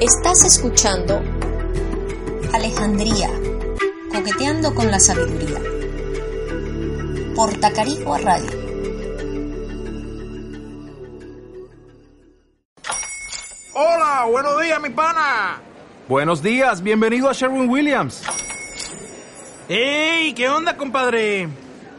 Estás escuchando Alejandría, coqueteando con la sabiduría. Por Tacarigua Radio. Hola, buenos días, mi pana. Buenos días, bienvenido a Sherwin Williams. ¡Ey! ¿Qué onda, compadre?